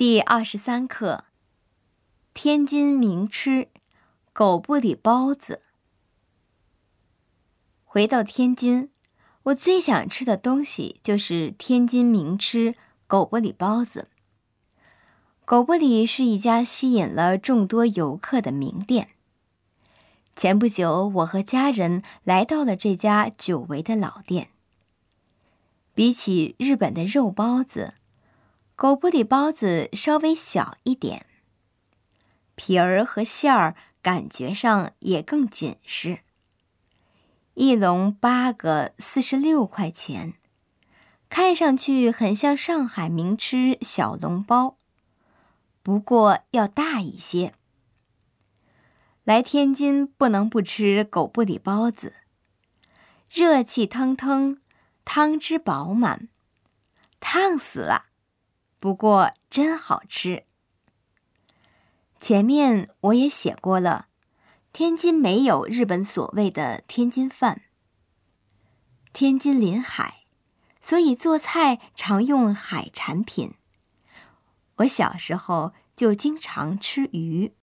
第二十三课：天津名吃——狗不理包子。回到天津，我最想吃的东西就是天津名吃——狗不理包子。狗不理是一家吸引了众多游客的名店。前不久，我和家人来到了这家久违的老店。比起日本的肉包子，狗不理包子稍微小一点，皮儿和馅儿感觉上也更紧实。一笼八个，四十六块钱，看上去很像上海名吃小笼包，不过要大一些。来天津不能不吃狗不理包子，热气腾腾，汤汁饱满，烫死了。不过真好吃。前面我也写过了，天津没有日本所谓的天津饭。天津临海，所以做菜常用海产品。我小时候就经常吃鱼。